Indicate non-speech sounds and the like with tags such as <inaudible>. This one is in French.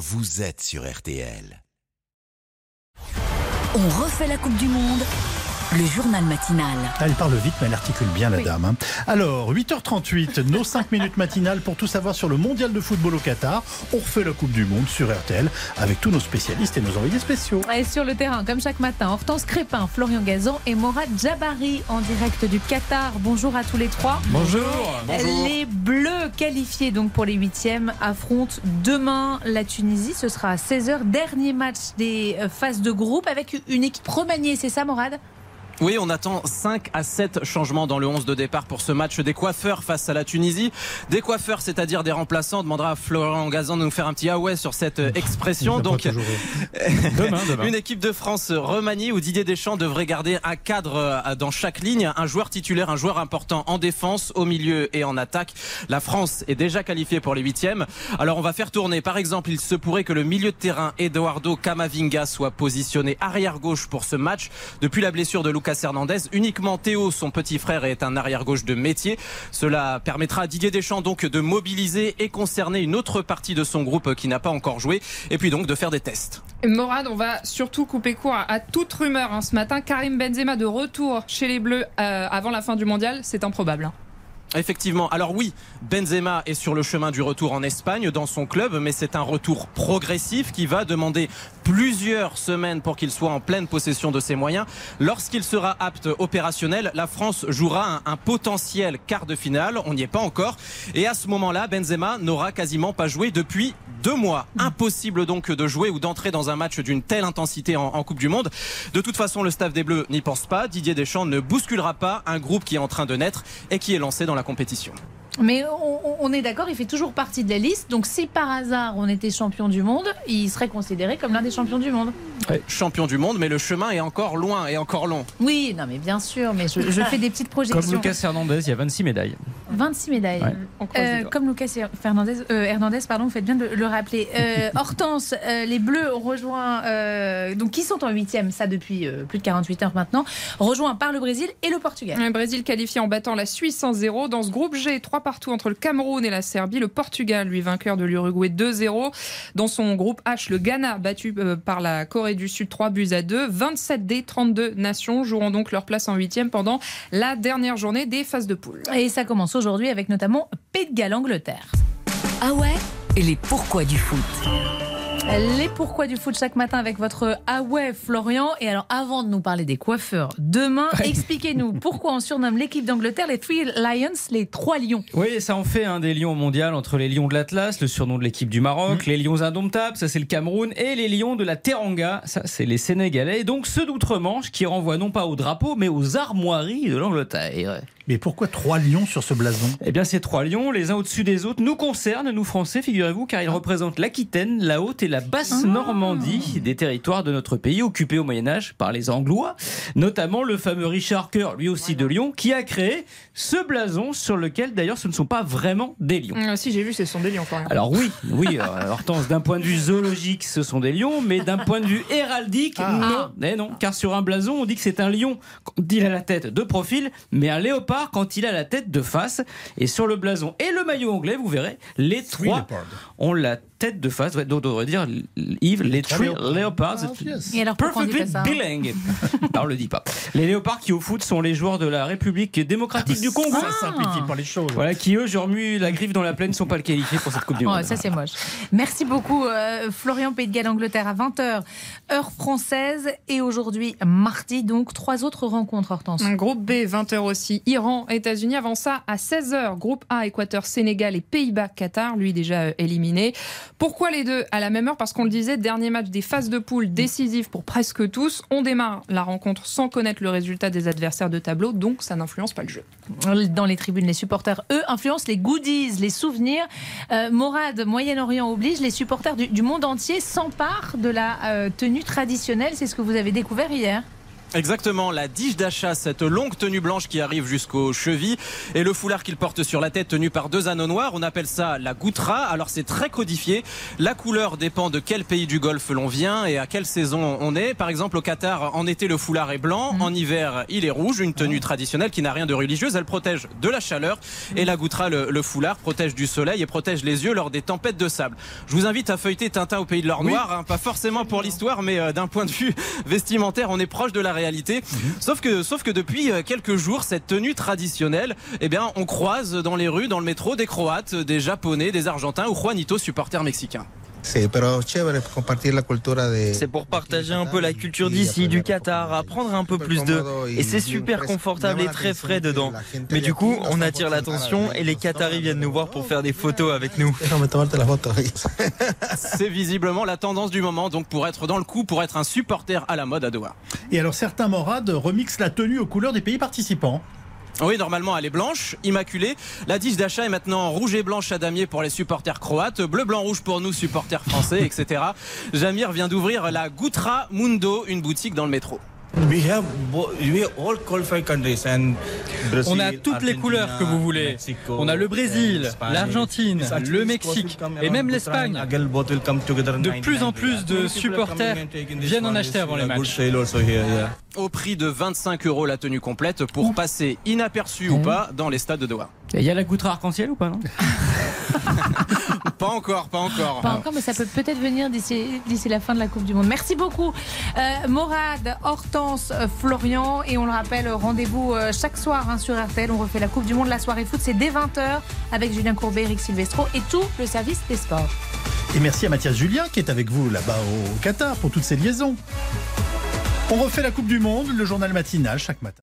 vous êtes sur RTL. On refait la Coupe du Monde le journal matinal. Ah, elle parle vite, mais elle articule bien la dame. hein. Alors, 8h38, nos 5 <laughs> minutes matinales pour tout savoir sur le mondial de football au Qatar. On refait la Coupe du Monde sur RTL avec tous nos spécialistes et nos envoyés spéciaux. Et sur le terrain, comme chaque matin, Hortense Crépin, Florian Gazan et Morad Jabari en direct du Qatar. Bonjour à tous les trois. Bonjour. Les Bleus qualifiés donc pour les huitièmes affrontent demain la Tunisie. Ce sera à 16h, dernier match des euh, phases de groupe avec une équipe remaniée. C'est ça, Morad? Oui, on attend 5 à 7 changements dans le 11 de départ pour ce match des coiffeurs face à la Tunisie. Des coiffeurs, c'est-à-dire des remplaçants. On demandera à Florent Gazan de nous faire un petit ah ouais sur cette euh, expression. Donc, <laughs> Demain, demain. une équipe de France remaniée où Didier Deschamps devrait garder un cadre euh, dans chaque ligne, un joueur titulaire, un joueur important en défense, au milieu et en attaque. La France est déjà qualifiée pour les huitièmes. Alors on va faire tourner. Par exemple, il se pourrait que le milieu de terrain Eduardo Camavinga soit positionné arrière gauche pour ce match. Depuis la blessure de Lucas Hernandez, uniquement Théo, son petit frère, est un arrière gauche de métier. Cela permettra à Didier Deschamps donc de mobiliser et concerner une autre partie de son groupe qui n'a pas encore joué, et puis donc de faire des tests. Morad, on va surtout couper court à, à toute rumeur hein. ce matin. Karim Benzema de retour chez les Bleus euh, avant la fin du mondial, c'est improbable. hein. Effectivement. Alors oui, Benzema est sur le chemin du retour en Espagne dans son club, mais c'est un retour progressif qui va demander plusieurs semaines pour qu'il soit en pleine possession de ses moyens. Lorsqu'il sera apte opérationnel, la France jouera un, potentiel quart de finale. On n'y est pas encore. Et à ce moment-là, Benzema n'aura quasiment pas joué depuis deux mois. Impossible donc de jouer ou d'entrer dans un match d'une telle intensité en, en Coupe du Monde. De toute façon, le staff des Bleus n'y pense pas. Didier Deschamps ne bousculera pas un groupe qui est en train de naître et qui est lancé dans la compétition. Mais on, on est d'accord, il fait toujours partie de la liste. Donc si par hasard on était champion du monde, il serait considéré comme l'un des champions du monde. Champion du monde, mais le chemin est encore loin et encore long. Oui, non mais bien sûr, mais je, je fais des petites projections. Comme Lucas Hernandez, il y a 26 médailles. 26 médailles. Ouais. Euh, comme Lucas Fernandez, euh, Hernandez, pardon, vous faites bien de le rappeler. Euh, <laughs> Hortense, euh, les Bleus ont rejoint, euh, donc qui sont en huitième, ça depuis euh, plus de 48 heures maintenant, rejoints par le Brésil et le Portugal. Le Brésil qualifié en battant la Suisse en 0 dans ce groupe G, 3 partout entre le Cameroun et la Serbie. Le Portugal, lui, vainqueur de l'Uruguay 2-0. Dans son groupe H, le Ghana, battu euh, par la Corée du Sud 3 buts à 2. 27 des 32 nations joueront donc leur place en huitième pendant la dernière journée des phases de poule. Et ça commence aujourd'hui avec notamment Pays de Galles, Angleterre. Ah ouais? Et les pourquoi du foot? Les pourquoi du foot chaque matin avec votre Ah ouais Florian. Et alors avant de nous parler des coiffeurs demain, expliquez-nous <laughs> pourquoi on surnomme l'équipe d'Angleterre les Three Lions, les trois lions. Oui, ça en fait un des lions mondial entre les lions de l'Atlas, le surnom de l'équipe du Maroc, les lions indomptables, ça c'est le Cameroun, et les lions de la Teranga, ça c'est les Sénégalais. Et donc ceux d'outre-Manche qui renvoient non pas au drapeau, mais aux armoiries de l'Angleterre. Mais pourquoi trois lions sur ce blason? Eh bien, ces trois lions, les uns au-dessus des autres, nous concernent, nous Français, figurez-vous, car ils représentent l'Aquitaine, la Haute et la Basse Normandie, des territoires de notre pays occupés au Moyen Âge par les Anglois, notamment le fameux Richard Coeur, lui aussi de Lyon, qui a créé ce blason sur lequel, d'ailleurs, ce ne sont pas vraiment des lions. Euh, si j'ai vu, ce sont des lions. Alors oui, <laughs> oui, euh, Hortense, d'un point de vue zoologique, ce sont des lions, mais d'un point de vue héraldique, non. Eh non, car sur un blason, on dit que c'est un lion il a la tête de profil, mais un léopard quand il a la tête de face. Et sur le blason et le maillot anglais, vous verrez, les trois ont la tête de face. On devrait dire, Yves, les trois three léopards. leopards. Ah, Perfectly ça bilingue. <laughs> Non, on le dit pas. Les léopards qui au foot sont les joueurs de la République démocratique du Congo. Ça simplifie pas les choses. Voilà, qui eux, je remue la griffe dans la plaine, ne sont pas le qualifiés pour cette Coupe du Oh, Monde. ça c'est moche. Merci beaucoup euh, Florian Pays de Galles Angleterre à 20h heure française et aujourd'hui mardi donc trois autres rencontres Hortense. Un Groupe B, 20h aussi, Iran, États-Unis. Avant ça, à 16h, groupe A, Équateur, Sénégal et Pays-Bas, Qatar, lui déjà euh, éliminé. Pourquoi les deux à la même heure? Parce qu'on le disait, dernier match des phases de poule décisif pour presque tous. On démarre la rencontre sans connaître le résultat des adversaires de tableau, donc ça n'influence pas le jeu. Dans les tribunes, les supporters, eux, influencent les goodies, les souvenirs. Euh, Morad, Moyen-Orient oblige, les supporters du, monde entier s'emparent de la euh, tenue traditionnelle. C'est ce que vous avez découvert hier. Exactement, la dige d'achat, cette longue tenue blanche qui arrive jusqu'aux chevilles et le foulard qu'il porte sur la tête tenu par deux anneaux noirs, on appelle ça la goutra. Alors c'est très codifié. La couleur dépend de quel pays du Golfe l'on vient et à quelle saison on est. Par exemple au Qatar, en été le foulard est blanc, en hiver il est rouge, une tenue traditionnelle qui n'a rien de religieuse. Elle protège de la chaleur et la goutra, le, le foulard, protège du soleil et protège les yeux lors des tempêtes de sable. Je vous invite à feuilleter Tintin au pays de l'or noir, hein, pas forcément pour l'histoire, mais euh, d'un point de vue <laughs> vestimentaire, on est proche de la Sauf que, depuis euh, quelques jours, cette tenue traditionnelle, eh bien, on croise dans les rues, dans le métro, des Croates, des Japonais, des Argentins ou Juanito, supporters mexicains. C'est pour partager un peu la culture d'ici, du Qatar, apprendre un peu plus d'eux. Et c'est super confortable et très frais dedans. Mais du coup, on attire l'attention et les Qataris viennent nous voir pour faire des photos avec nous. <laughs> <laughs> C'est visiblement la tendance du moment, donc pour être dans le coup, pour être un supporter à la mode à Doha. Et alors certains morades remixent la tenue aux couleurs des pays participants. Oui, normalement, elle est blanche, immaculée. La dige d'achat est maintenant rouge et blanche à damier pour les supporters croates, bleu, blanc, rouge pour nous, supporters français, etc. <laughs> Jamir vient d'ouvrir la Goutra Mundo, une boutique dans le métro. On a toutes les couleurs que vous voulez. On a le Brésil, l'Argentine, le Mexique et même l'Espagne. De plus en plus de supporters viennent en acheter avant les matchs. Au prix de 25 euros la tenue complète pour passer inaperçu ou pas dans les stades de Doha. Il y a la goutra arc-en-ciel ou pas non? <laughs> Pas encore, pas encore. Pas encore, mais ça peut peut-être venir d'ici la fin de la Coupe du Monde. Merci beaucoup, euh, Morad, Hortense, Florian. Et on le rappelle, rendez-vous euh, chaque soir hein, sur RTL. On refait la Coupe du Monde, la soirée foot. C'est dès 20h avec Julien Courbet, Eric Silvestro et tout le service des sports. Et merci à Mathias Julien qui est avec vous là-bas au Qatar pour toutes ces liaisons. On refait la Coupe du Monde, le journal matinal chaque matin.